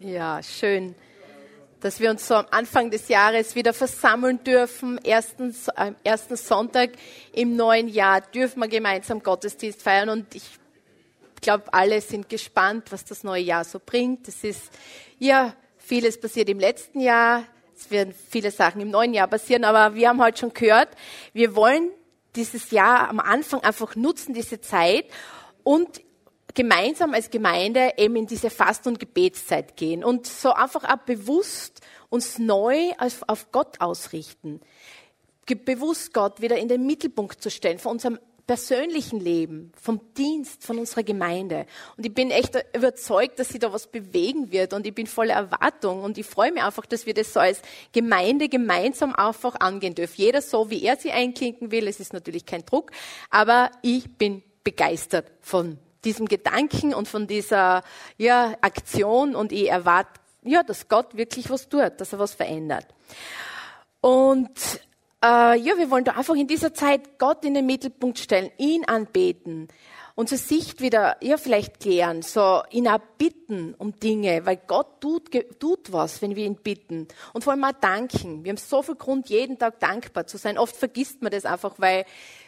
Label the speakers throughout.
Speaker 1: Ja, schön, dass wir uns so am Anfang des Jahres wieder versammeln dürfen. Ersten, am ersten Sonntag im neuen Jahr dürfen wir gemeinsam Gottesdienst feiern und ich glaube, alle sind gespannt, was das neue Jahr so bringt. Es ist ja vieles passiert im letzten Jahr. Es werden viele Sachen im neuen Jahr passieren, aber wir haben heute schon gehört, wir wollen dieses Jahr am Anfang einfach nutzen, diese Zeit und gemeinsam als Gemeinde eben in diese Fast- und Gebetszeit gehen und so einfach auch bewusst uns neu auf Gott ausrichten. Bewusst Gott wieder in den Mittelpunkt zu stellen von unserem persönlichen Leben, vom Dienst, von unserer Gemeinde. Und ich bin echt überzeugt, dass sie da was bewegen wird und ich bin voller Erwartung und ich freue mich einfach, dass wir das so als Gemeinde gemeinsam einfach angehen dürfen. Jeder so, wie er sie einklinken will. Es ist natürlich kein Druck, aber ich bin begeistert von diesem Gedanken und von dieser ja, Aktion und ich erwarte, ja, dass Gott wirklich was tut, dass er was verändert. Und äh, ja, wir wollen da einfach in dieser Zeit Gott in den Mittelpunkt stellen, ihn anbeten, unsere Sicht wieder, ja, vielleicht klären, so ihn auch bitten um Dinge, weil Gott tut, tut was, wenn wir ihn bitten. Und vor allem auch danken. Wir haben so viel Grund, jeden Tag dankbar zu sein. Oft vergisst man das einfach, weil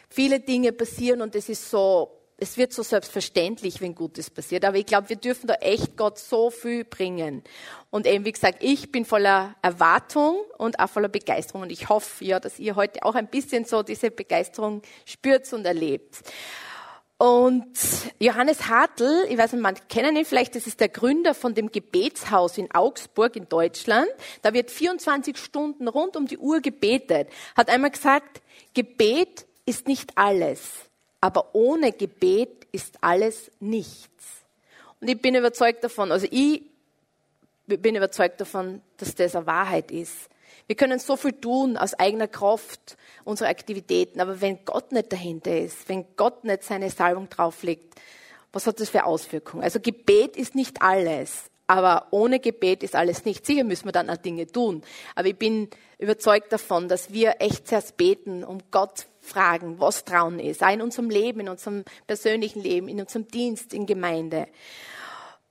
Speaker 1: viele Dinge passieren und es ist so es wird so selbstverständlich, wenn Gutes passiert. Aber ich glaube, wir dürfen da echt Gott so viel bringen. Und eben, wie gesagt, ich bin voller Erwartung und auch voller Begeisterung. Und ich hoffe ja, dass ihr heute auch ein bisschen so diese Begeisterung spürt und erlebt. Und Johannes Hartl, ich weiß nicht, man kennen ihn vielleicht, das ist der Gründer von dem Gebetshaus in Augsburg in Deutschland. Da wird 24 Stunden rund um die Uhr gebetet. Hat einmal gesagt, Gebet ist nicht alles aber ohne Gebet ist alles nichts. Und ich bin überzeugt davon, also ich bin überzeugt davon, dass das eine Wahrheit ist. Wir können so viel tun aus eigener Kraft, unsere Aktivitäten, aber wenn Gott nicht dahinter ist, wenn Gott nicht seine Salbung drauflegt, was hat das für Auswirkungen? Also Gebet ist nicht alles, aber ohne Gebet ist alles nicht. Sicher müssen wir dann auch Dinge tun. Aber ich bin überzeugt davon, dass wir echt zuerst beten, um Gott fragen, was Trauen ist. Auch in unserem Leben, in unserem persönlichen Leben, in unserem Dienst, in Gemeinde.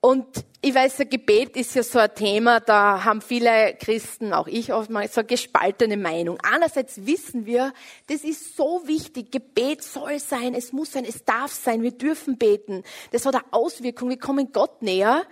Speaker 1: Und ich weiß, Gebet ist ja so ein Thema, da haben viele Christen, auch ich oftmals, so eine gespaltene Meinung. Einerseits wissen wir, das ist so wichtig, Gebet soll sein, es muss sein, es darf sein, wir dürfen beten. Das hat eine Auswirkung, wir kommen Gott näher.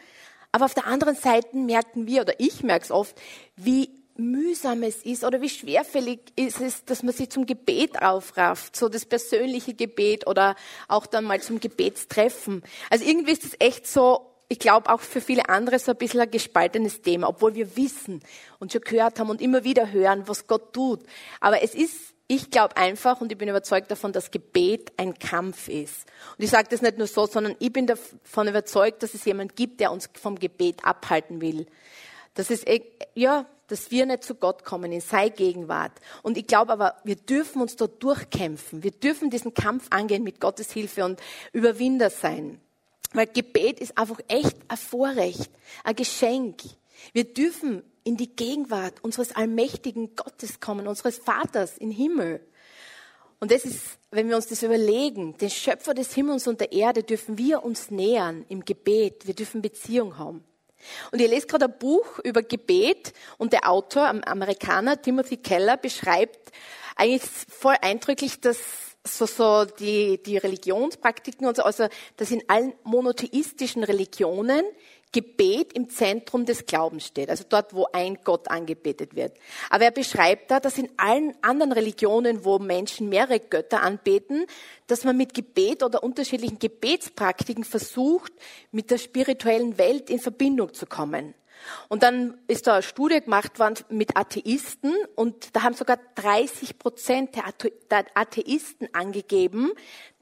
Speaker 1: Aber auf der anderen Seite merken wir, oder ich merke es oft, wie mühsam es ist oder wie schwerfällig ist es, dass man sich zum Gebet aufrafft, so das persönliche Gebet oder auch dann mal zum Gebetstreffen. Also irgendwie ist es echt so, ich glaube auch für viele andere so ein bisschen ein gespaltenes Thema, obwohl wir wissen und schon gehört haben und immer wieder hören, was Gott tut. Aber es ist, ich glaube einfach und ich bin überzeugt davon, dass Gebet ein Kampf ist. Und ich sage das nicht nur so, sondern ich bin davon überzeugt, dass es jemand gibt, der uns vom Gebet abhalten will. Das ist, e, ja, dass wir nicht zu Gott kommen in sei Gegenwart. Und ich glaube aber, wir dürfen uns dort durchkämpfen. Wir dürfen diesen Kampf angehen mit Gottes Hilfe und Überwinder sein. Weil Gebet ist einfach echt ein Vorrecht, ein Geschenk. Wir dürfen in die Gegenwart unseres allmächtigen Gottes kommen, unseres Vaters im Himmel. Und das ist, wenn wir uns das überlegen, den Schöpfer des Himmels und der Erde dürfen wir uns nähern im Gebet. Wir dürfen Beziehung haben. Und ich lese gerade ein Buch über Gebet und der Autor, ein Amerikaner, Timothy Keller, beschreibt eigentlich voll eindrücklich, dass so, so die, die Religionspraktiken und so, also, dass in allen monotheistischen Religionen Gebet im Zentrum des Glaubens steht, also dort, wo ein Gott angebetet wird. Aber er beschreibt da, dass in allen anderen Religionen, wo Menschen mehrere Götter anbeten, dass man mit Gebet oder unterschiedlichen Gebetspraktiken versucht, mit der spirituellen Welt in Verbindung zu kommen. Und dann ist da eine Studie gemacht worden mit Atheisten und da haben sogar 30 Prozent der Atheisten angegeben,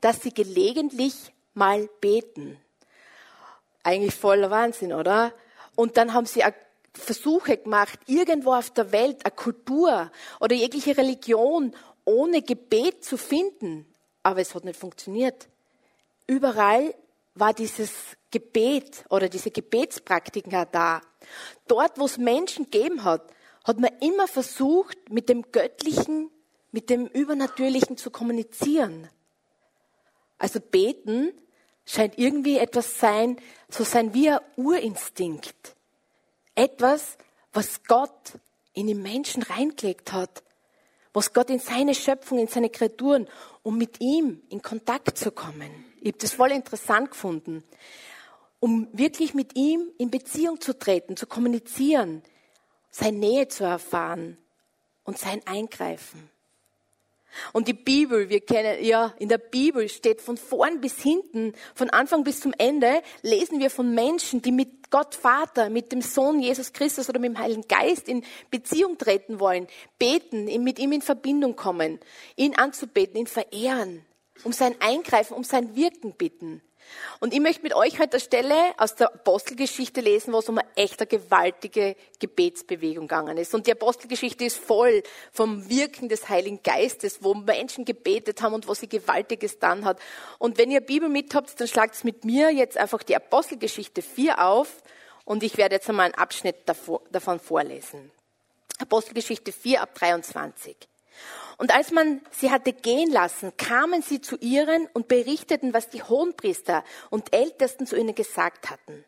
Speaker 1: dass sie gelegentlich mal beten. Eigentlich voller Wahnsinn, oder? Und dann haben sie Versuche gemacht, irgendwo auf der Welt eine Kultur oder jegliche Religion ohne Gebet zu finden. Aber es hat nicht funktioniert. Überall war dieses Gebet oder diese Gebetspraktiken da. Dort, wo es Menschen gegeben hat, hat man immer versucht, mit dem Göttlichen, mit dem Übernatürlichen zu kommunizieren. Also beten scheint irgendwie etwas sein, so sein wie ein Urinstinkt. Etwas, was Gott in den Menschen reingelegt hat. Was Gott in seine Schöpfung, in seine Kreaturen, um mit ihm in Kontakt zu kommen. Ich habe das voll interessant gefunden. Um wirklich mit ihm in Beziehung zu treten, zu kommunizieren, seine Nähe zu erfahren und sein Eingreifen. Und die Bibel, wir kennen, ja, in der Bibel steht von vorn bis hinten, von Anfang bis zum Ende, lesen wir von Menschen, die mit Gott Vater, mit dem Sohn Jesus Christus oder mit dem Heiligen Geist in Beziehung treten wollen, beten, mit ihm in Verbindung kommen, ihn anzubeten, ihn verehren, um sein Eingreifen, um sein Wirken bitten. Und ich möchte mit euch heute eine Stelle aus der Apostelgeschichte lesen, wo es um eine echte gewaltige Gebetsbewegung gegangen ist. Und die Apostelgeschichte ist voll vom Wirken des Heiligen Geistes, wo Menschen gebetet haben und wo sie Gewaltiges dann hat. Und wenn ihr Bibel mit habt, dann schlagt es mit mir jetzt einfach die Apostelgeschichte 4 auf und ich werde jetzt einmal einen Abschnitt davon vorlesen. Apostelgeschichte 4 ab 23. Und als man sie hatte gehen lassen, kamen sie zu ihren und berichteten, was die Hohenpriester und Ältesten zu ihnen gesagt hatten.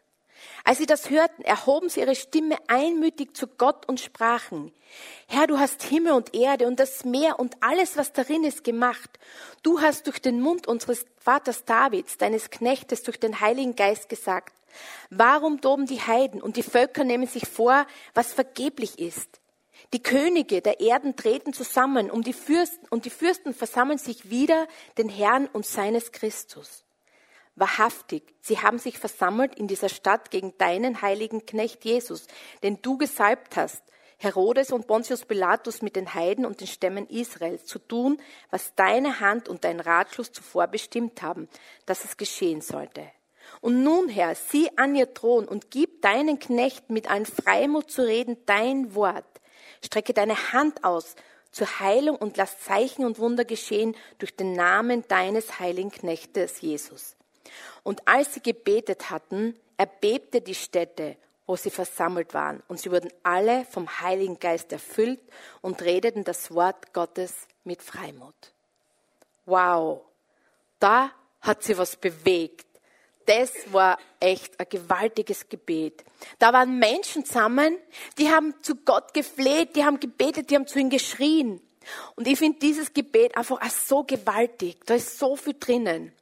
Speaker 1: Als sie das hörten, erhoben sie ihre Stimme einmütig zu Gott und sprachen, Herr, du hast Himmel und Erde und das Meer und alles, was darin ist, gemacht. Du hast durch den Mund unseres Vaters Davids, deines Knechtes, durch den Heiligen Geist gesagt, warum toben die Heiden und die Völker nehmen sich vor, was vergeblich ist? Die Könige der Erden treten zusammen um die Fürsten, und die Fürsten versammeln sich wieder den Herrn und seines Christus. Wahrhaftig, sie haben sich versammelt in dieser Stadt gegen deinen heiligen Knecht Jesus, den du gesalbt hast, Herodes und Pontius Pilatus mit den Heiden und den Stämmen Israels zu tun, was deine Hand und dein Ratschluss zuvor bestimmt haben, dass es geschehen sollte. Und nun, Herr, sieh an ihr Thron und gib deinen Knechten mit allen Freimut zu reden dein Wort. Strecke deine Hand aus zur Heilung und lass Zeichen und Wunder geschehen durch den Namen deines heiligen Knechtes Jesus. Und als sie gebetet hatten, erbebte die Stätte, wo sie versammelt waren, und sie wurden alle vom Heiligen Geist erfüllt und redeten das Wort Gottes mit Freimut. Wow, da hat sie was bewegt das war echt ein gewaltiges Gebet. Da waren Menschen zusammen, die haben zu Gott gefleht, die haben gebetet, die haben zu ihm geschrien. Und ich finde dieses Gebet einfach so gewaltig. Da ist so viel drinnen.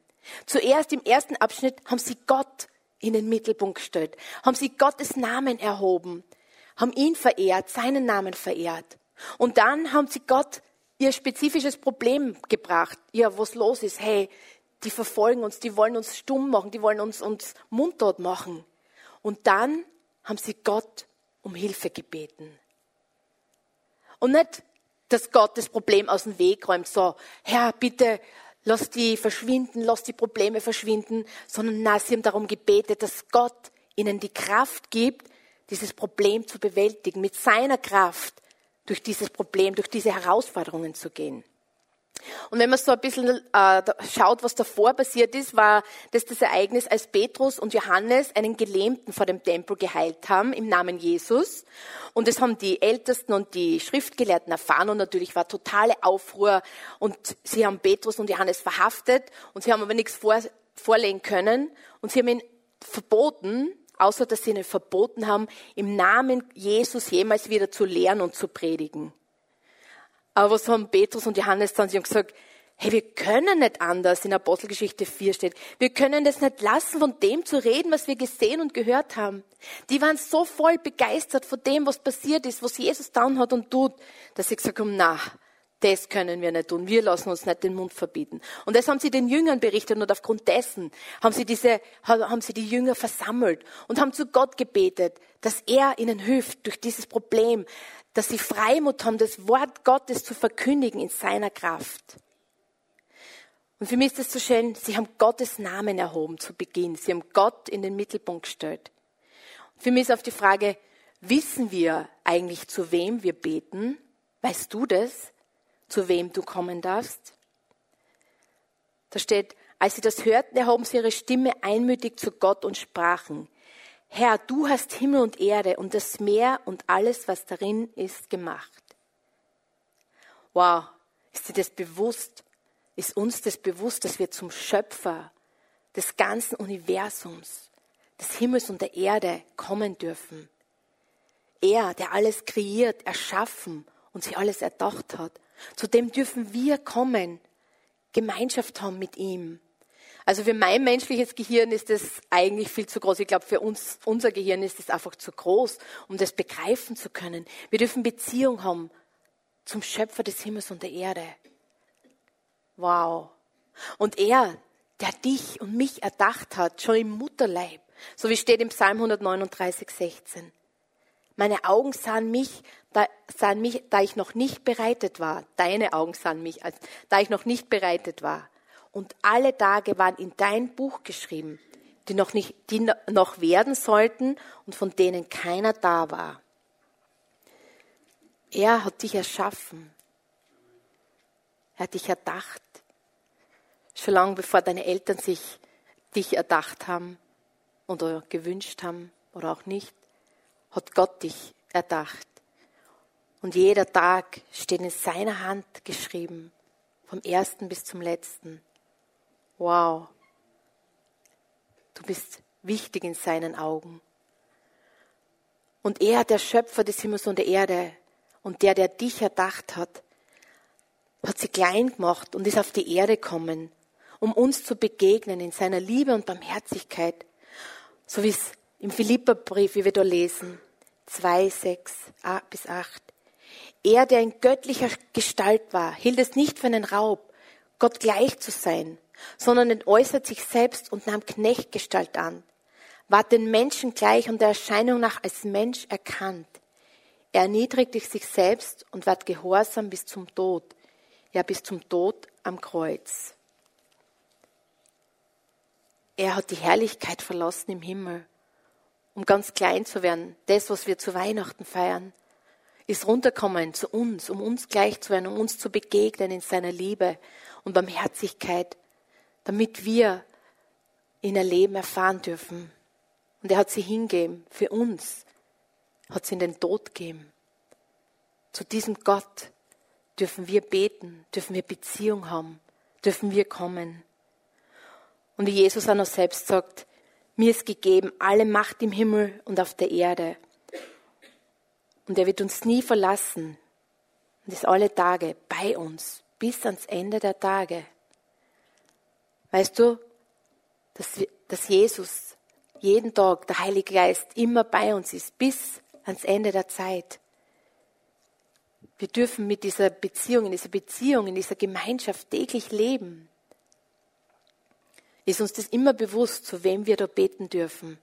Speaker 1: Zuerst im ersten Abschnitt haben sie Gott in den Mittelpunkt gestellt, haben sie Gottes Namen erhoben, haben ihn verehrt, seinen Namen verehrt. Und dann haben sie Gott ihr spezifisches Problem gebracht. Ja, was los ist. Hey, die verfolgen uns, die wollen uns stumm machen, die wollen uns, uns mundtot machen. Und dann haben sie Gott um Hilfe gebeten. Und nicht, dass Gott das Problem aus dem Weg räumt, so, Herr, bitte, lass die verschwinden, lass die Probleme verschwinden, sondern na, sie haben darum gebetet, dass Gott ihnen die Kraft gibt, dieses Problem zu bewältigen, mit seiner Kraft durch dieses Problem, durch diese Herausforderungen zu gehen. Und wenn man so ein bisschen äh, schaut, was davor passiert ist, war das das Ereignis, als Petrus und Johannes einen Gelähmten vor dem Tempel geheilt haben im Namen Jesus. Und das haben die Ältesten und die Schriftgelehrten erfahren und natürlich war totale Aufruhr und sie haben Petrus und Johannes verhaftet und sie haben aber nichts vor, vorlegen können und sie haben ihn verboten, außer dass sie ihnen verboten haben, im Namen Jesus jemals wieder zu lehren und zu predigen. Aber was haben Petrus und Johannes dann? Sie haben gesagt, hey, wir können nicht anders, in Apostelgeschichte 4 steht. Wir können das nicht lassen, von dem zu reden, was wir gesehen und gehört haben. Die waren so voll begeistert von dem, was passiert ist, was Jesus dann hat und tut, dass sie gesagt haben, na, das können wir nicht tun. Wir lassen uns nicht den Mund verbieten. Und das haben sie den Jüngern berichtet und aufgrund dessen haben sie diese, haben sie die Jünger versammelt und haben zu Gott gebetet, dass er ihnen hilft durch dieses Problem, dass sie Freimut haben, das Wort Gottes zu verkündigen in seiner Kraft. Und für mich ist es so schön, sie haben Gottes Namen erhoben zu Beginn. Sie haben Gott in den Mittelpunkt gestellt. für mich ist auf die Frage, wissen wir eigentlich, zu wem wir beten? Weißt du das, zu wem du kommen darfst? Da steht, als sie das hörten, erhoben sie ihre Stimme einmütig zu Gott und sprachen, Herr, du hast Himmel und Erde und das Meer und alles, was darin ist, gemacht. Wow, ist dir das bewusst? Ist uns das bewusst, dass wir zum Schöpfer des ganzen Universums, des Himmels und der Erde kommen dürfen? Er, der alles kreiert, erschaffen und sich alles erdacht hat. Zu dem dürfen wir kommen, Gemeinschaft haben mit ihm. Also für mein menschliches Gehirn ist das eigentlich viel zu groß. Ich glaube, für uns, unser Gehirn ist es einfach zu groß, um das begreifen zu können. Wir dürfen Beziehung haben zum Schöpfer des Himmels und der Erde. Wow. Und er, der dich und mich erdacht hat, schon im Mutterleib, so wie steht im Psalm 139, 16. Meine Augen sahen mich, da, sahen mich, da ich noch nicht bereitet war. Deine Augen sahen mich, als, da ich noch nicht bereitet war. Und alle Tage waren in dein Buch geschrieben, die noch, nicht, die noch werden sollten und von denen keiner da war. Er hat dich erschaffen. Er hat dich erdacht. Schon lange bevor deine Eltern sich dich erdacht haben oder gewünscht haben oder auch nicht hat Gott dich erdacht. Und jeder Tag steht in seiner Hand geschrieben, vom ersten bis zum letzten. Wow, du bist wichtig in seinen Augen. Und er, der Schöpfer des Himmels und der Erde und der, der dich erdacht hat, hat sie klein gemacht und ist auf die Erde gekommen, um uns zu begegnen in seiner Liebe und Barmherzigkeit, so wie es im Philipperbrief, wie wir da lesen, 2, 6 bis 8. Er, der in göttlicher Gestalt war, hielt es nicht für einen Raub, Gott gleich zu sein, sondern entäußert sich selbst und nahm Knechtgestalt an, war den Menschen gleich und der Erscheinung nach als Mensch erkannt. Er erniedrigte sich selbst und ward gehorsam bis zum Tod, ja bis zum Tod am Kreuz. Er hat die Herrlichkeit verlassen im Himmel um ganz klein zu werden. Das, was wir zu Weihnachten feiern, ist runterkommen zu uns, um uns gleich zu werden, um uns zu begegnen in seiner Liebe und Barmherzigkeit, damit wir ihn erleben, erfahren dürfen. Und er hat sie hingegeben für uns, hat sie in den Tod gegeben. Zu diesem Gott dürfen wir beten, dürfen wir Beziehung haben, dürfen wir kommen. Und wie Jesus auch noch selbst sagt, mir ist gegeben alle Macht im Himmel und auf der Erde. Und er wird uns nie verlassen und ist alle Tage bei uns bis ans Ende der Tage. Weißt du, dass, dass Jesus jeden Tag, der Heilige Geist, immer bei uns ist bis ans Ende der Zeit. Wir dürfen mit dieser Beziehung, in dieser Beziehung, in dieser Gemeinschaft täglich leben ist uns das immer bewusst, zu wem wir da beten dürfen.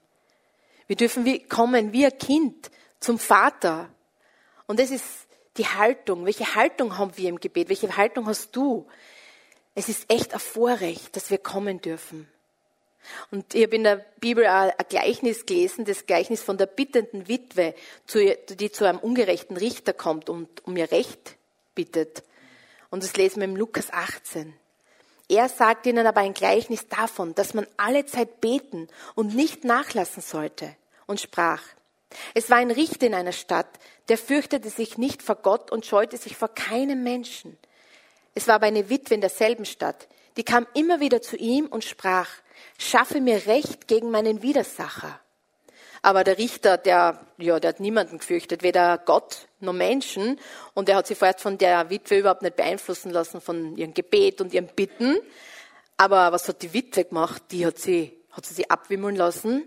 Speaker 1: Wir dürfen wie, kommen wie ein Kind zum Vater. Und das ist die Haltung. Welche Haltung haben wir im Gebet? Welche Haltung hast du? Es ist echt ein Vorrecht, dass wir kommen dürfen. Und ich habe in der Bibel ein Gleichnis gelesen, das Gleichnis von der bittenden Witwe, die zu einem ungerechten Richter kommt und um ihr Recht bittet. Und das lesen wir im Lukas 18. Er sagt ihnen aber ein Gleichnis davon, dass man alle Zeit beten und nicht nachlassen sollte und sprach, es war ein Richter in einer Stadt, der fürchtete sich nicht vor Gott und scheute sich vor keinem Menschen. Es war aber eine Witwe in derselben Stadt, die kam immer wieder zu ihm und sprach, schaffe mir Recht gegen meinen Widersacher. Aber der Richter, der, ja, der hat niemanden gefürchtet, weder Gott noch Menschen. Und er hat sich vorerst von der Witwe überhaupt nicht beeinflussen lassen von ihrem Gebet und ihren Bitten. Aber was hat die Witwe gemacht? Die hat sie, hat sie sie abwimmeln lassen?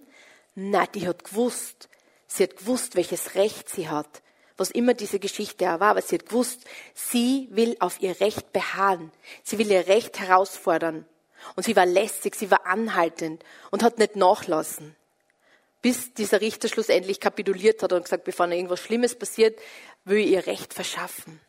Speaker 1: Nein, die hat gewusst. Sie hat gewusst, welches Recht sie hat. Was immer diese Geschichte war, aber sie hat gewusst, sie will auf ihr Recht beharren. Sie will ihr Recht herausfordern. Und sie war lästig, sie war anhaltend und hat nicht nachlassen bis dieser Richter schlussendlich kapituliert hat und gesagt, bevor irgendwas Schlimmes passiert, will ich ihr Recht verschaffen.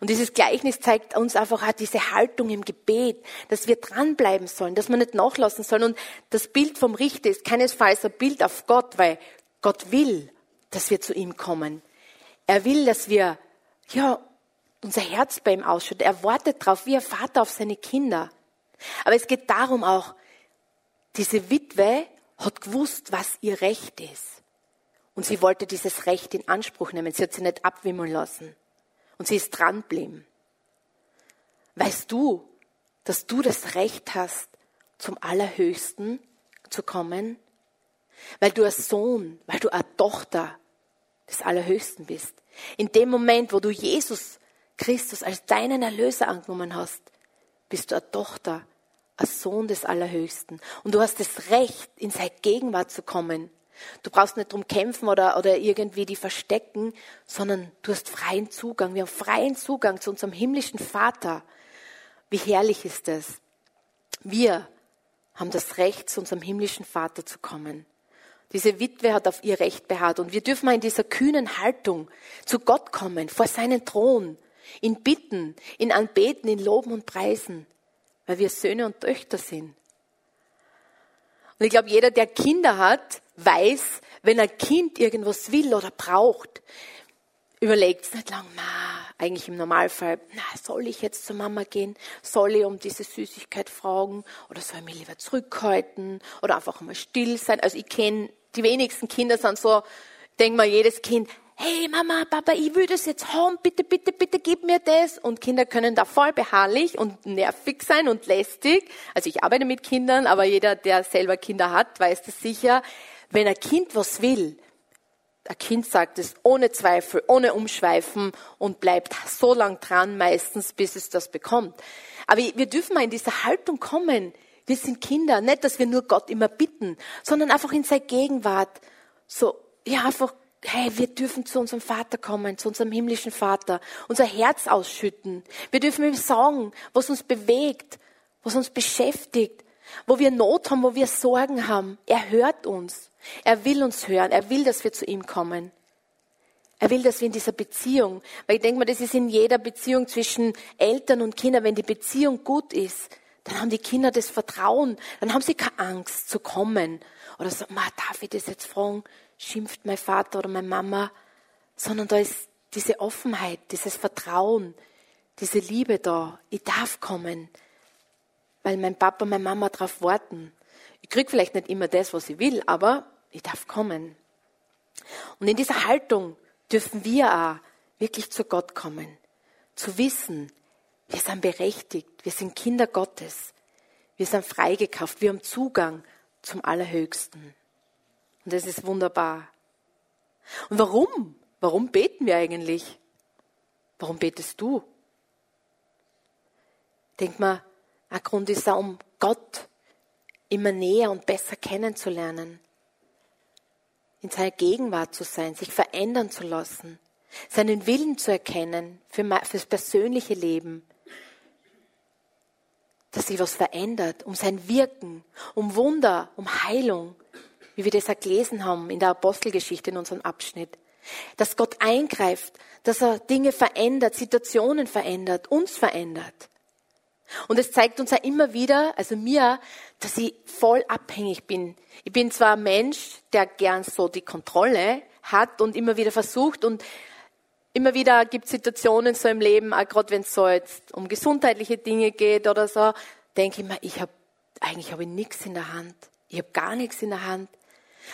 Speaker 1: Und dieses Gleichnis zeigt uns einfach auch diese Haltung im Gebet, dass wir dranbleiben sollen, dass wir nicht nachlassen sollen. Und das Bild vom Richter ist keinesfalls ein Bild auf Gott, weil Gott will, dass wir zu ihm kommen. Er will, dass wir, ja, unser Herz bei ihm ausschütten. Er wartet darauf, wie ein Vater auf seine Kinder. Aber es geht darum auch, diese Witwe hat gewusst, was ihr Recht ist. Und sie wollte dieses Recht in Anspruch nehmen. Sie hat sie nicht abwimmeln lassen. Und sie ist dranbleiben. Weißt du, dass du das Recht hast, zum Allerhöchsten zu kommen? Weil du ein Sohn, weil du eine Tochter des Allerhöchsten bist. In dem Moment, wo du Jesus Christus als deinen Erlöser angenommen hast, bist du eine Tochter, ein Sohn des Allerhöchsten. Und du hast das Recht, in seine Gegenwart zu kommen. Du brauchst nicht drum kämpfen oder, oder irgendwie die verstecken, sondern du hast freien Zugang. Wir haben freien Zugang zu unserem himmlischen Vater. Wie herrlich ist es. Wir haben das Recht, zu unserem himmlischen Vater zu kommen. Diese Witwe hat auf ihr Recht beharrt und wir dürfen mal in dieser kühnen Haltung zu Gott kommen, vor seinen Thron, ihn bitten, ihn anbeten, ihn loben und preisen, weil wir Söhne und Töchter sind. Und ich glaube, jeder, der Kinder hat, weiß, wenn ein Kind irgendwas will oder braucht, überlegt es nicht lang, na, eigentlich im Normalfall, na, soll ich jetzt zur Mama gehen? Soll ich um diese Süßigkeit fragen? Oder soll ich mich lieber zurückhalten? Oder einfach mal still sein? Also ich kenne, die wenigsten Kinder sind so, denk mal, jedes Kind, hey Mama, Papa, ich will das jetzt haben, bitte, bitte, bitte gib mir das. Und Kinder können da voll beharrlich und nervig sein und lästig. Also ich arbeite mit Kindern, aber jeder, der selber Kinder hat, weiß das sicher. Wenn ein Kind was will, ein Kind sagt es ohne Zweifel, ohne Umschweifen und bleibt so lang dran, meistens, bis es das bekommt. Aber wir dürfen mal in diese Haltung kommen. Wir sind Kinder, nicht, dass wir nur Gott immer bitten, sondern einfach in seine Gegenwart. So, ja, einfach hey, wir dürfen zu unserem Vater kommen, zu unserem himmlischen Vater, unser Herz ausschütten. Wir dürfen ihm sagen, was uns bewegt, was uns beschäftigt, wo wir Not haben, wo wir Sorgen haben. Er hört uns. Er will uns hören. Er will, dass wir zu ihm kommen. Er will, dass wir in dieser Beziehung, weil ich denke mal, das ist in jeder Beziehung zwischen Eltern und Kindern, wenn die Beziehung gut ist, dann haben die Kinder das Vertrauen, dann haben sie keine Angst zu kommen. Oder so, ma, darf ich das jetzt fragen? Schimpft mein Vater oder meine Mama, sondern da ist diese Offenheit, dieses Vertrauen, diese Liebe da. Ich darf kommen, weil mein Papa, meine Mama darauf warten. Ich krieg vielleicht nicht immer das, was ich will, aber ich darf kommen. Und in dieser Haltung dürfen wir auch wirklich zu Gott kommen, zu wissen, wir sind berechtigt, wir sind Kinder Gottes, wir sind freigekauft, wir haben Zugang zum Allerhöchsten. Und das ist wunderbar. Und warum? Warum beten wir eigentlich? Warum betest du? Denk mal, ein Grund ist auch, um Gott immer näher und besser kennenzulernen, in seiner Gegenwart zu sein, sich verändern zu lassen, seinen Willen zu erkennen für, fürs persönliche Leben, dass sich was verändert, um sein Wirken, um Wunder, um Heilung, wie wir das auch gelesen haben in der Apostelgeschichte in unserem Abschnitt. Dass Gott eingreift, dass er Dinge verändert, Situationen verändert, uns verändert. Und es zeigt uns ja immer wieder, also mir, dass ich voll abhängig bin. Ich bin zwar ein Mensch, der gern so die Kontrolle hat und immer wieder versucht und immer wieder gibt es Situationen so im Leben, auch gerade wenn es so jetzt um gesundheitliche Dinge geht oder so, denke ich mir, ich habe eigentlich habe ich nichts in der Hand. Ich habe gar nichts in der Hand.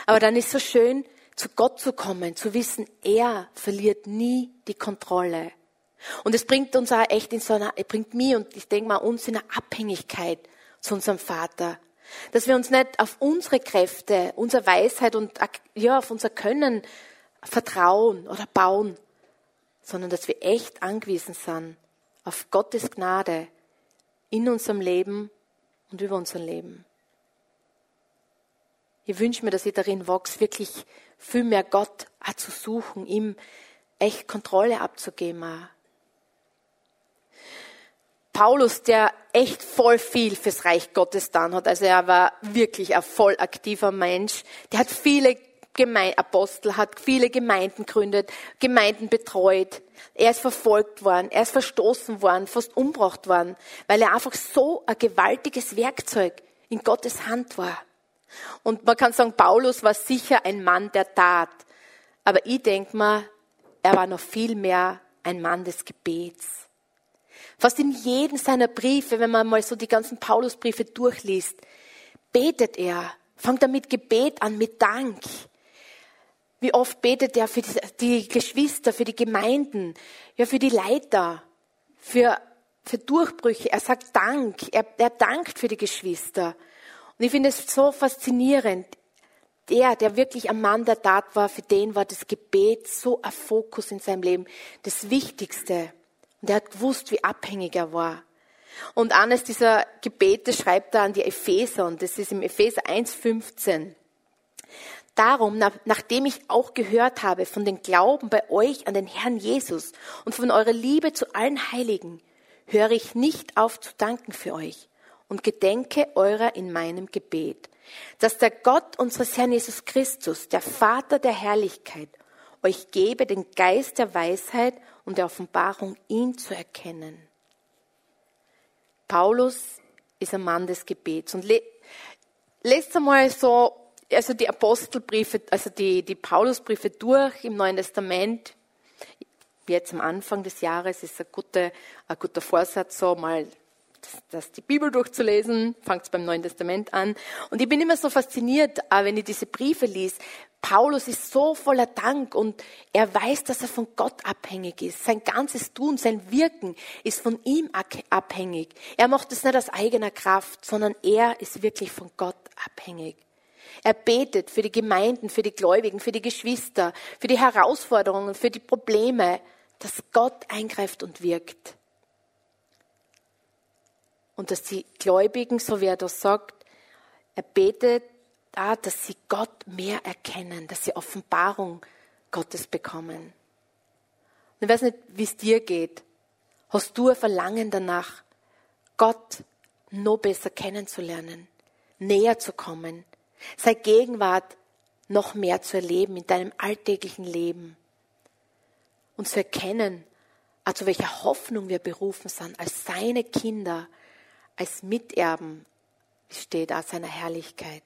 Speaker 1: Aber dann ist so schön, zu Gott zu kommen, zu wissen, er verliert nie die Kontrolle. Und es bringt uns auch echt in so einer, es bringt mir und ich denke mal uns in eine Abhängigkeit zu unserem Vater. Dass wir uns nicht auf unsere Kräfte, unsere Weisheit und ja, auf unser Können vertrauen oder bauen, sondern dass wir echt angewiesen sind auf Gottes Gnade in unserem Leben und über unser Leben. Ich wünsche mir, dass ich darin wachse, wirklich viel mehr Gott auch zu suchen, ihm echt Kontrolle abzugeben. Auch. Paulus, der echt voll viel fürs Reich Gottes dann hat, also er war wirklich ein voll aktiver Mensch, der hat viele Geme Apostel, hat viele Gemeinden gegründet, Gemeinden betreut. Er ist verfolgt worden, er ist verstoßen worden, fast umgebracht worden, weil er einfach so ein gewaltiges Werkzeug in Gottes Hand war. Und man kann sagen, Paulus war sicher ein Mann der Tat. Aber ich denke mal, er war noch viel mehr ein Mann des Gebets. Fast in jedem seiner Briefe, wenn man mal so die ganzen Paulusbriefe durchliest, betet er, fängt er mit Gebet an, mit Dank. Wie oft betet er für die Geschwister, für die Gemeinden, ja, für die Leiter, für, für Durchbrüche. Er sagt Dank, er, er dankt für die Geschwister. Und ich finde es so faszinierend. der, der wirklich ein Mann der Tat war, für den war das Gebet so ein Fokus in seinem Leben, das Wichtigste. Und er hat gewusst, wie abhängig er war. Und eines dieser Gebete schreibt er an die Epheser und das ist im Epheser 1,15. Darum, nachdem ich auch gehört habe von den Glauben bei euch an den Herrn Jesus und von eurer Liebe zu allen Heiligen, höre ich nicht auf zu danken für euch und gedenke eurer in meinem Gebet, dass der Gott unseres Herrn Jesus Christus, der Vater der Herrlichkeit, euch gebe den Geist der Weisheit und der Offenbarung, ihn zu erkennen. Paulus ist ein Mann des Gebets und lest einmal so, also die Apostelbriefe, also die, die Paulusbriefe durch im Neuen Testament. Jetzt am Anfang des Jahres ist ein guter, ein guter Vorsatz, so mal das, die Bibel durchzulesen, fängt beim Neuen Testament an. Und ich bin immer so fasziniert, äh, wenn ich diese Briefe lese. Paulus ist so voller Dank und er weiß, dass er von Gott abhängig ist. Sein ganzes Tun, sein Wirken ist von ihm abhängig. Er macht es nicht aus eigener Kraft, sondern er ist wirklich von Gott abhängig. Er betet für die Gemeinden, für die Gläubigen, für die Geschwister, für die Herausforderungen, für die Probleme, dass Gott eingreift und wirkt und dass die Gläubigen, so wie er das sagt, er betet da, dass sie Gott mehr erkennen, dass sie Offenbarung Gottes bekommen. Und ich weiß nicht, wie es dir geht. Hast du ein Verlangen danach, Gott noch besser kennenzulernen, näher zu kommen, seine Gegenwart noch mehr zu erleben in deinem alltäglichen Leben und zu erkennen, zu welcher Hoffnung wir berufen sind, als seine Kinder, als Miterben steht aus seiner Herrlichkeit.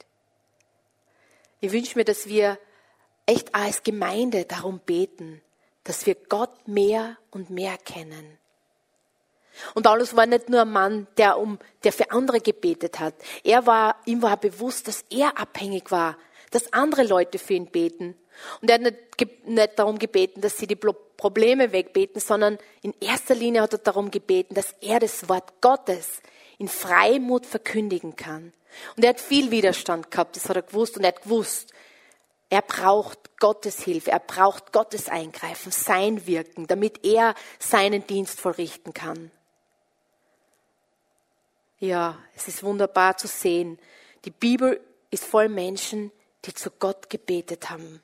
Speaker 1: Ich wünsche mir, dass wir echt als Gemeinde darum beten, dass wir Gott mehr und mehr kennen. Und Paulus war nicht nur ein Mann, der um, der für andere gebetet hat. Er war, ihm war bewusst, dass er abhängig war, dass andere Leute für ihn beten. Und er hat nicht, nicht darum gebeten, dass sie die Probleme wegbeten, sondern in erster Linie hat er darum gebeten, dass er das Wort Gottes in Freimut verkündigen kann. Und er hat viel Widerstand gehabt, das hat er gewusst. Und er hat gewusst, er braucht Gottes Hilfe, er braucht Gottes Eingreifen, sein Wirken, damit er seinen Dienst vollrichten kann. Ja, es ist wunderbar zu sehen. Die Bibel ist voll Menschen, die zu Gott gebetet haben.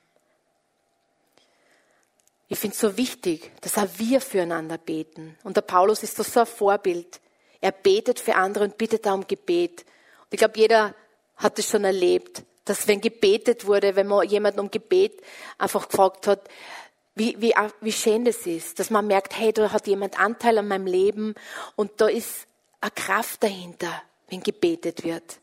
Speaker 1: Ich finde es so wichtig, dass auch wir füreinander beten. Und der Paulus ist so ein Vorbild. Er betet für andere und bittet da um Gebet. Und ich glaube, jeder hat es schon erlebt, dass wenn gebetet wurde, wenn man jemanden um Gebet einfach gefragt hat, wie, wie, wie schön das ist, dass man merkt, hey, da hat jemand Anteil an meinem Leben und da ist eine Kraft dahinter, wenn gebetet wird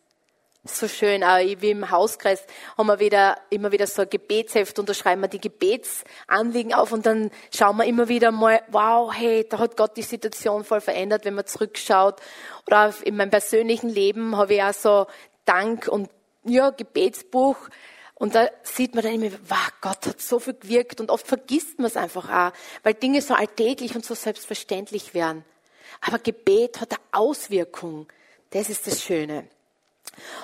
Speaker 1: so schön. Auch wie im Hauskreis haben wir wieder, immer wieder so ein Gebetsheft und da schreiben wir die Gebetsanliegen auf und dann schauen wir immer wieder mal, wow, hey, da hat Gott die Situation voll verändert, wenn man zurückschaut. Oder in meinem persönlichen Leben habe ich auch so Dank und ja, Gebetsbuch. Und da sieht man dann immer, wow, Gott hat so viel gewirkt und oft vergisst man es einfach auch, weil Dinge so alltäglich und so selbstverständlich werden. Aber Gebet hat eine Auswirkung. Das ist das Schöne.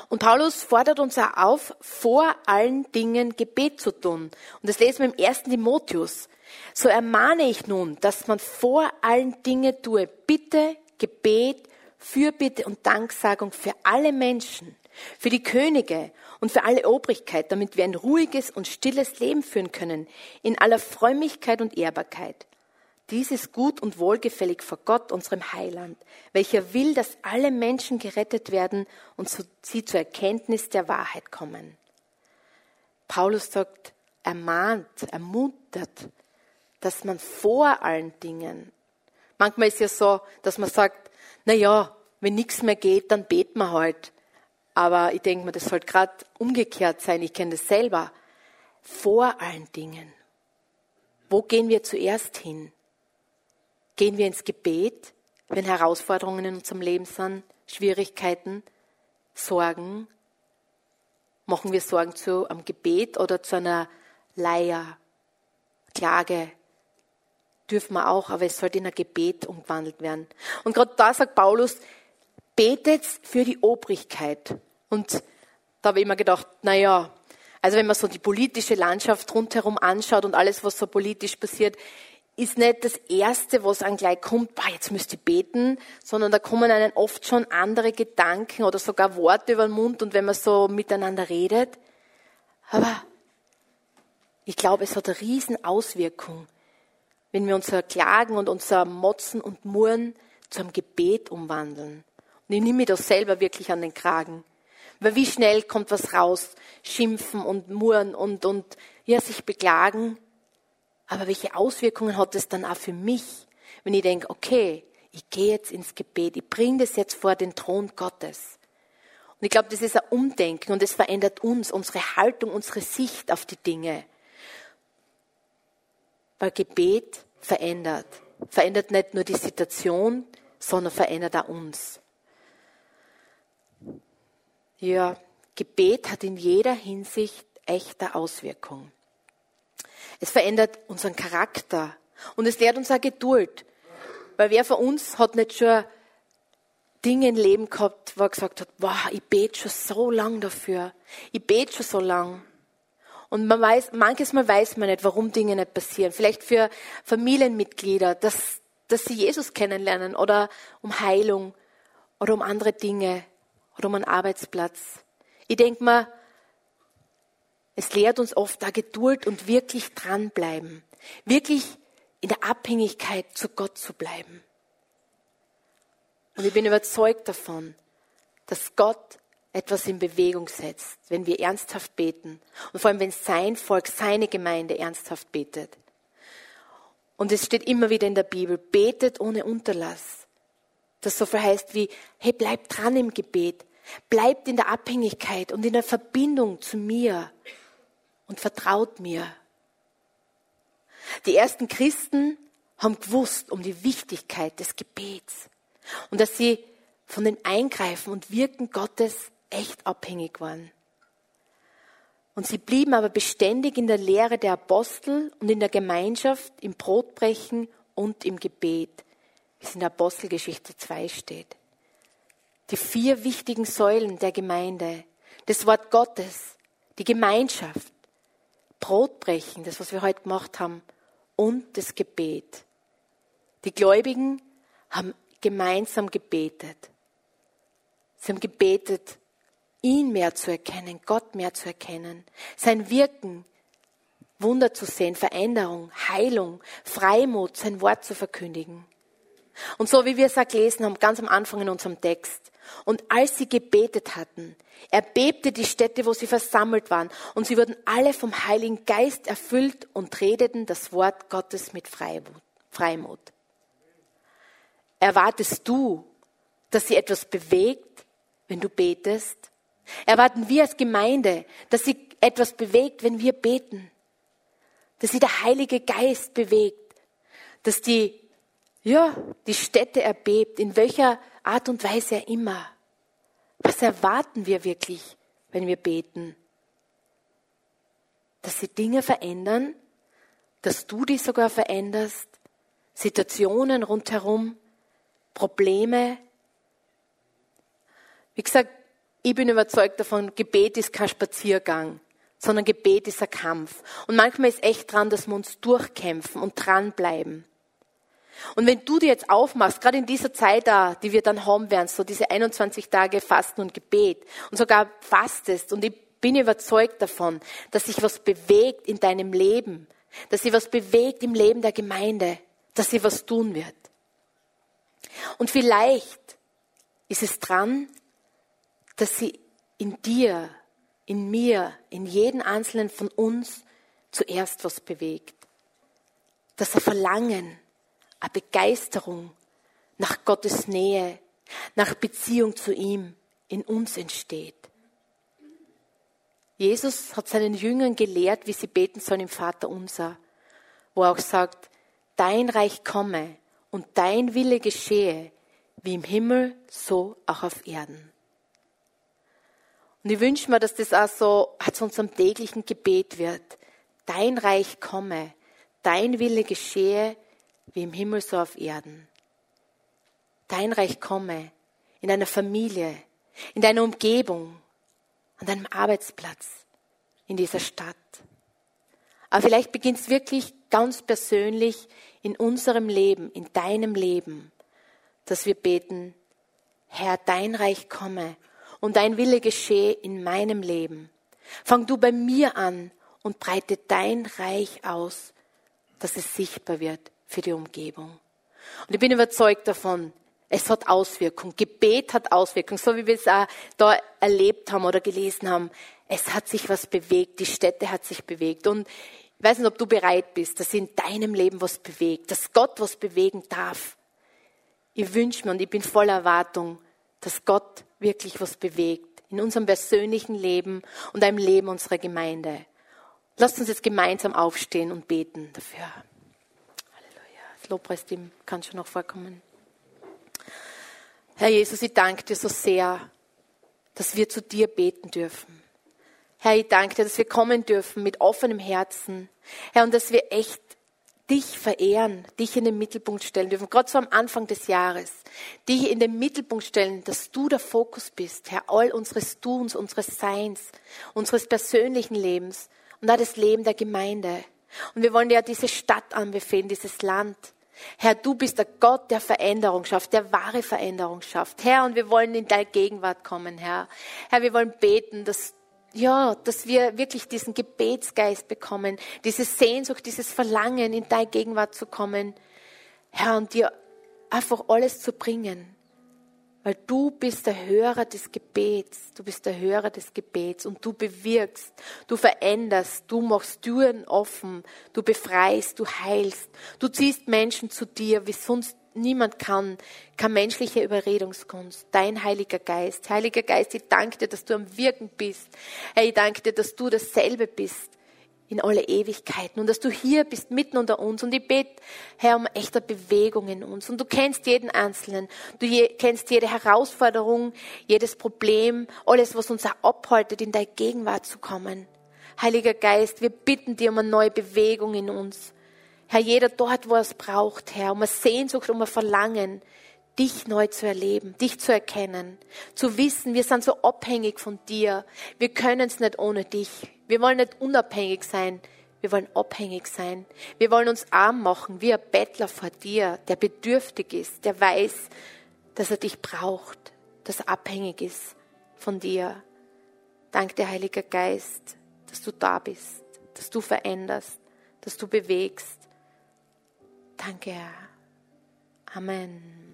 Speaker 1: Und Paulus fordert uns auch auf, vor allen Dingen Gebet zu tun. Und das lesen wir im ersten Timotheus. So ermahne ich nun, dass man vor allen Dingen tue Bitte, Gebet, Fürbitte und Danksagung für alle Menschen, für die Könige und für alle Obrigkeit, damit wir ein ruhiges und stilles Leben führen können, in aller Frömmigkeit und Ehrbarkeit. Dies ist gut und wohlgefällig vor Gott, unserem Heiland, welcher will, dass alle Menschen gerettet werden und sie zur Erkenntnis der Wahrheit kommen. Paulus sagt, ermahnt, ermuntert, dass man vor allen Dingen, manchmal ist ja so, dass man sagt, na ja, wenn nichts mehr geht, dann beten wir halt. Aber ich denke mir, das sollte gerade umgekehrt sein. Ich kenne das selber. Vor allen Dingen. Wo gehen wir zuerst hin? Gehen wir ins Gebet, wenn Herausforderungen in unserem Leben sind, Schwierigkeiten, Sorgen? Machen wir Sorgen zu einem Gebet oder zu einer Leier, Klage? Dürfen wir auch, aber es sollte in ein Gebet umgewandelt werden. Und gerade da sagt Paulus, betet für die Obrigkeit. Und da habe ich immer gedacht, na ja, Also wenn man so die politische Landschaft rundherum anschaut und alles, was so politisch passiert, ist nicht das Erste, was einem gleich kommt, boah, jetzt müsst ihr beten, sondern da kommen einem oft schon andere Gedanken oder sogar Worte über den Mund und wenn man so miteinander redet. Aber ich glaube, es hat eine riesen Auswirkung, wenn wir unser Klagen und unser Motzen und Murren zu einem Gebet umwandeln. Und ich nehme mir das selber wirklich an den Kragen. Weil wie schnell kommt was raus? Schimpfen und murren und, und ja, sich beklagen. Aber welche Auswirkungen hat es dann auch für mich, wenn ich denke, okay, ich gehe jetzt ins Gebet, ich bringe das jetzt vor den Thron Gottes. Und ich glaube, das ist ein Umdenken und es verändert uns, unsere Haltung, unsere Sicht auf die Dinge. Weil Gebet verändert. Verändert nicht nur die Situation, sondern verändert auch uns. Ja, Gebet hat in jeder Hinsicht echte Auswirkungen. Es verändert unseren Charakter und es lehrt uns auch Geduld. Weil wer von uns hat nicht schon Dinge im Leben gehabt, wo er gesagt hat, wow, ich bete schon so lang dafür. Ich bete schon so lang. Und man weiß, manches Mal weiß man nicht, warum Dinge nicht passieren. Vielleicht für Familienmitglieder, dass, dass sie Jesus kennenlernen oder um Heilung oder um andere Dinge oder um einen Arbeitsplatz. Ich denke mal, es lehrt uns oft da Geduld und wirklich dranbleiben. Wirklich in der Abhängigkeit zu Gott zu bleiben. Und ich bin überzeugt davon, dass Gott etwas in Bewegung setzt, wenn wir ernsthaft beten. Und vor allem, wenn sein Volk, seine Gemeinde ernsthaft betet. Und es steht immer wieder in der Bibel, betet ohne Unterlass. Das so verheißt wie, hey, bleibt dran im Gebet. Bleibt in der Abhängigkeit und in der Verbindung zu mir und vertraut mir. Die ersten Christen haben gewusst um die Wichtigkeit des Gebets und dass sie von dem Eingreifen und Wirken Gottes echt abhängig waren. Und sie blieben aber beständig in der Lehre der Apostel und in der Gemeinschaft, im Brotbrechen und im Gebet, wie es in der Apostelgeschichte 2 steht. Die vier wichtigen Säulen der Gemeinde, das Wort Gottes, die Gemeinschaft, Brotbrechen, das, was wir heute gemacht haben, und das Gebet. Die Gläubigen haben gemeinsam gebetet. Sie haben gebetet, ihn mehr zu erkennen, Gott mehr zu erkennen, sein Wirken, Wunder zu sehen, Veränderung, Heilung, Freimut, sein Wort zu verkündigen. Und so wie wir es auch gelesen haben, ganz am Anfang in unserem Text. Und als sie gebetet hatten, erbebte die Stätte, wo sie versammelt waren, und sie wurden alle vom Heiligen Geist erfüllt und redeten das Wort Gottes mit Freimut. Erwartest du, dass sie etwas bewegt, wenn du betest? Erwarten wir als Gemeinde, dass sie etwas bewegt, wenn wir beten? Dass sie der Heilige Geist bewegt? Dass die, ja, die Stätte erbebt, in welcher Art und Weise immer? Was erwarten wir wirklich, wenn wir beten? Dass sie Dinge verändern, dass du die sogar veränderst, Situationen rundherum, Probleme. Wie gesagt, ich bin überzeugt davon, Gebet ist kein Spaziergang, sondern Gebet ist ein Kampf. Und manchmal ist echt dran, dass wir uns durchkämpfen und dranbleiben. Und wenn du dir jetzt aufmachst, gerade in dieser Zeit da, die wir dann haben werden, so diese 21 Tage Fasten und Gebet und sogar fastest und ich bin überzeugt davon, dass sich was bewegt in deinem Leben, dass sich was bewegt im Leben der Gemeinde, dass sie was tun wird. Und vielleicht ist es dran, dass sie in dir, in mir, in jeden einzelnen von uns zuerst was bewegt. Dass er Verlangen, eine Begeisterung nach Gottes Nähe, nach Beziehung zu ihm in uns entsteht. Jesus hat seinen Jüngern gelehrt, wie sie beten sollen im Vater unser, wo er auch sagt, dein Reich komme und dein Wille geschehe, wie im Himmel, so auch auf Erden. Und ich wünsche mir, dass das auch so zu unserem täglichen Gebet wird. Dein Reich komme, dein Wille geschehe, wie im Himmel so auf Erden. Dein Reich komme in deiner Familie, in deiner Umgebung, an deinem Arbeitsplatz, in dieser Stadt. Aber vielleicht beginnt es wirklich ganz persönlich in unserem Leben, in deinem Leben, dass wir beten, Herr, dein Reich komme und dein Wille geschehe in meinem Leben. Fang du bei mir an und breite dein Reich aus, dass es sichtbar wird für die Umgebung. Und ich bin überzeugt davon, es hat Auswirkung. Gebet hat Auswirkung, so wie wir es auch da erlebt haben oder gelesen haben. Es hat sich was bewegt, die Städte hat sich bewegt. Und ich weiß nicht, ob du bereit bist, dass in deinem Leben was bewegt, dass Gott was bewegen darf. Ich wünsche mir und ich bin voller Erwartung, dass Gott wirklich was bewegt in unserem persönlichen Leben und im Leben unserer Gemeinde. Lasst uns jetzt gemeinsam aufstehen und beten dafür. Das Lobpreisteam kann schon noch vorkommen. Herr Jesus, ich danke dir so sehr, dass wir zu dir beten dürfen. Herr, ich danke dir, dass wir kommen dürfen mit offenem Herzen. Herr, und dass wir echt dich verehren, dich in den Mittelpunkt stellen dürfen, gerade so am Anfang des Jahres, dich in den Mittelpunkt stellen, dass du der Fokus bist, Herr, all unseres Tuns, unseres Seins, unseres persönlichen Lebens und auch das Leben der Gemeinde. Und wir wollen dir ja diese Stadt anbefehlen, dieses Land. Herr, du bist der Gott, der Veränderung schafft, der wahre Veränderung schafft. Herr, und wir wollen in deine Gegenwart kommen, Herr. Herr, wir wollen beten, dass ja, dass wir wirklich diesen Gebetsgeist bekommen, diese Sehnsucht, dieses Verlangen, in deine Gegenwart zu kommen, Herr, und dir einfach alles zu bringen. Weil du bist der Hörer des Gebets, du bist der Hörer des Gebets und du bewirkst, du veränderst, du machst Türen offen, du befreist, du heilst, du ziehst Menschen zu dir, wie sonst niemand kann, keine menschliche Überredungskunst. Dein Heiliger Geist. Heiliger Geist, ich danke dir, dass du am Wirken bist. Herr, ich danke dir, dass du dasselbe bist in alle Ewigkeiten und dass du hier bist mitten unter uns. Und ich bete, Herr, um echte Bewegung in uns. Und du kennst jeden Einzelnen. Du je, kennst jede Herausforderung, jedes Problem, alles, was uns auch abhaltet, in deine Gegenwart zu kommen. Heiliger Geist, wir bitten dir um eine neue Bewegung in uns. Herr, jeder dort, wo er es braucht, Herr, um eine Sehnsucht, um ein Verlangen, dich neu zu erleben, dich zu erkennen, zu wissen, wir sind so abhängig von dir. Wir können es nicht ohne dich. Wir wollen nicht unabhängig sein. Wir wollen abhängig sein. Wir wollen uns arm machen, wie ein Bettler vor dir, der bedürftig ist, der weiß, dass er dich braucht, dass er abhängig ist von dir. Dank der Heiliger Geist, dass du da bist, dass du veränderst, dass du bewegst. Danke, Herr. Amen.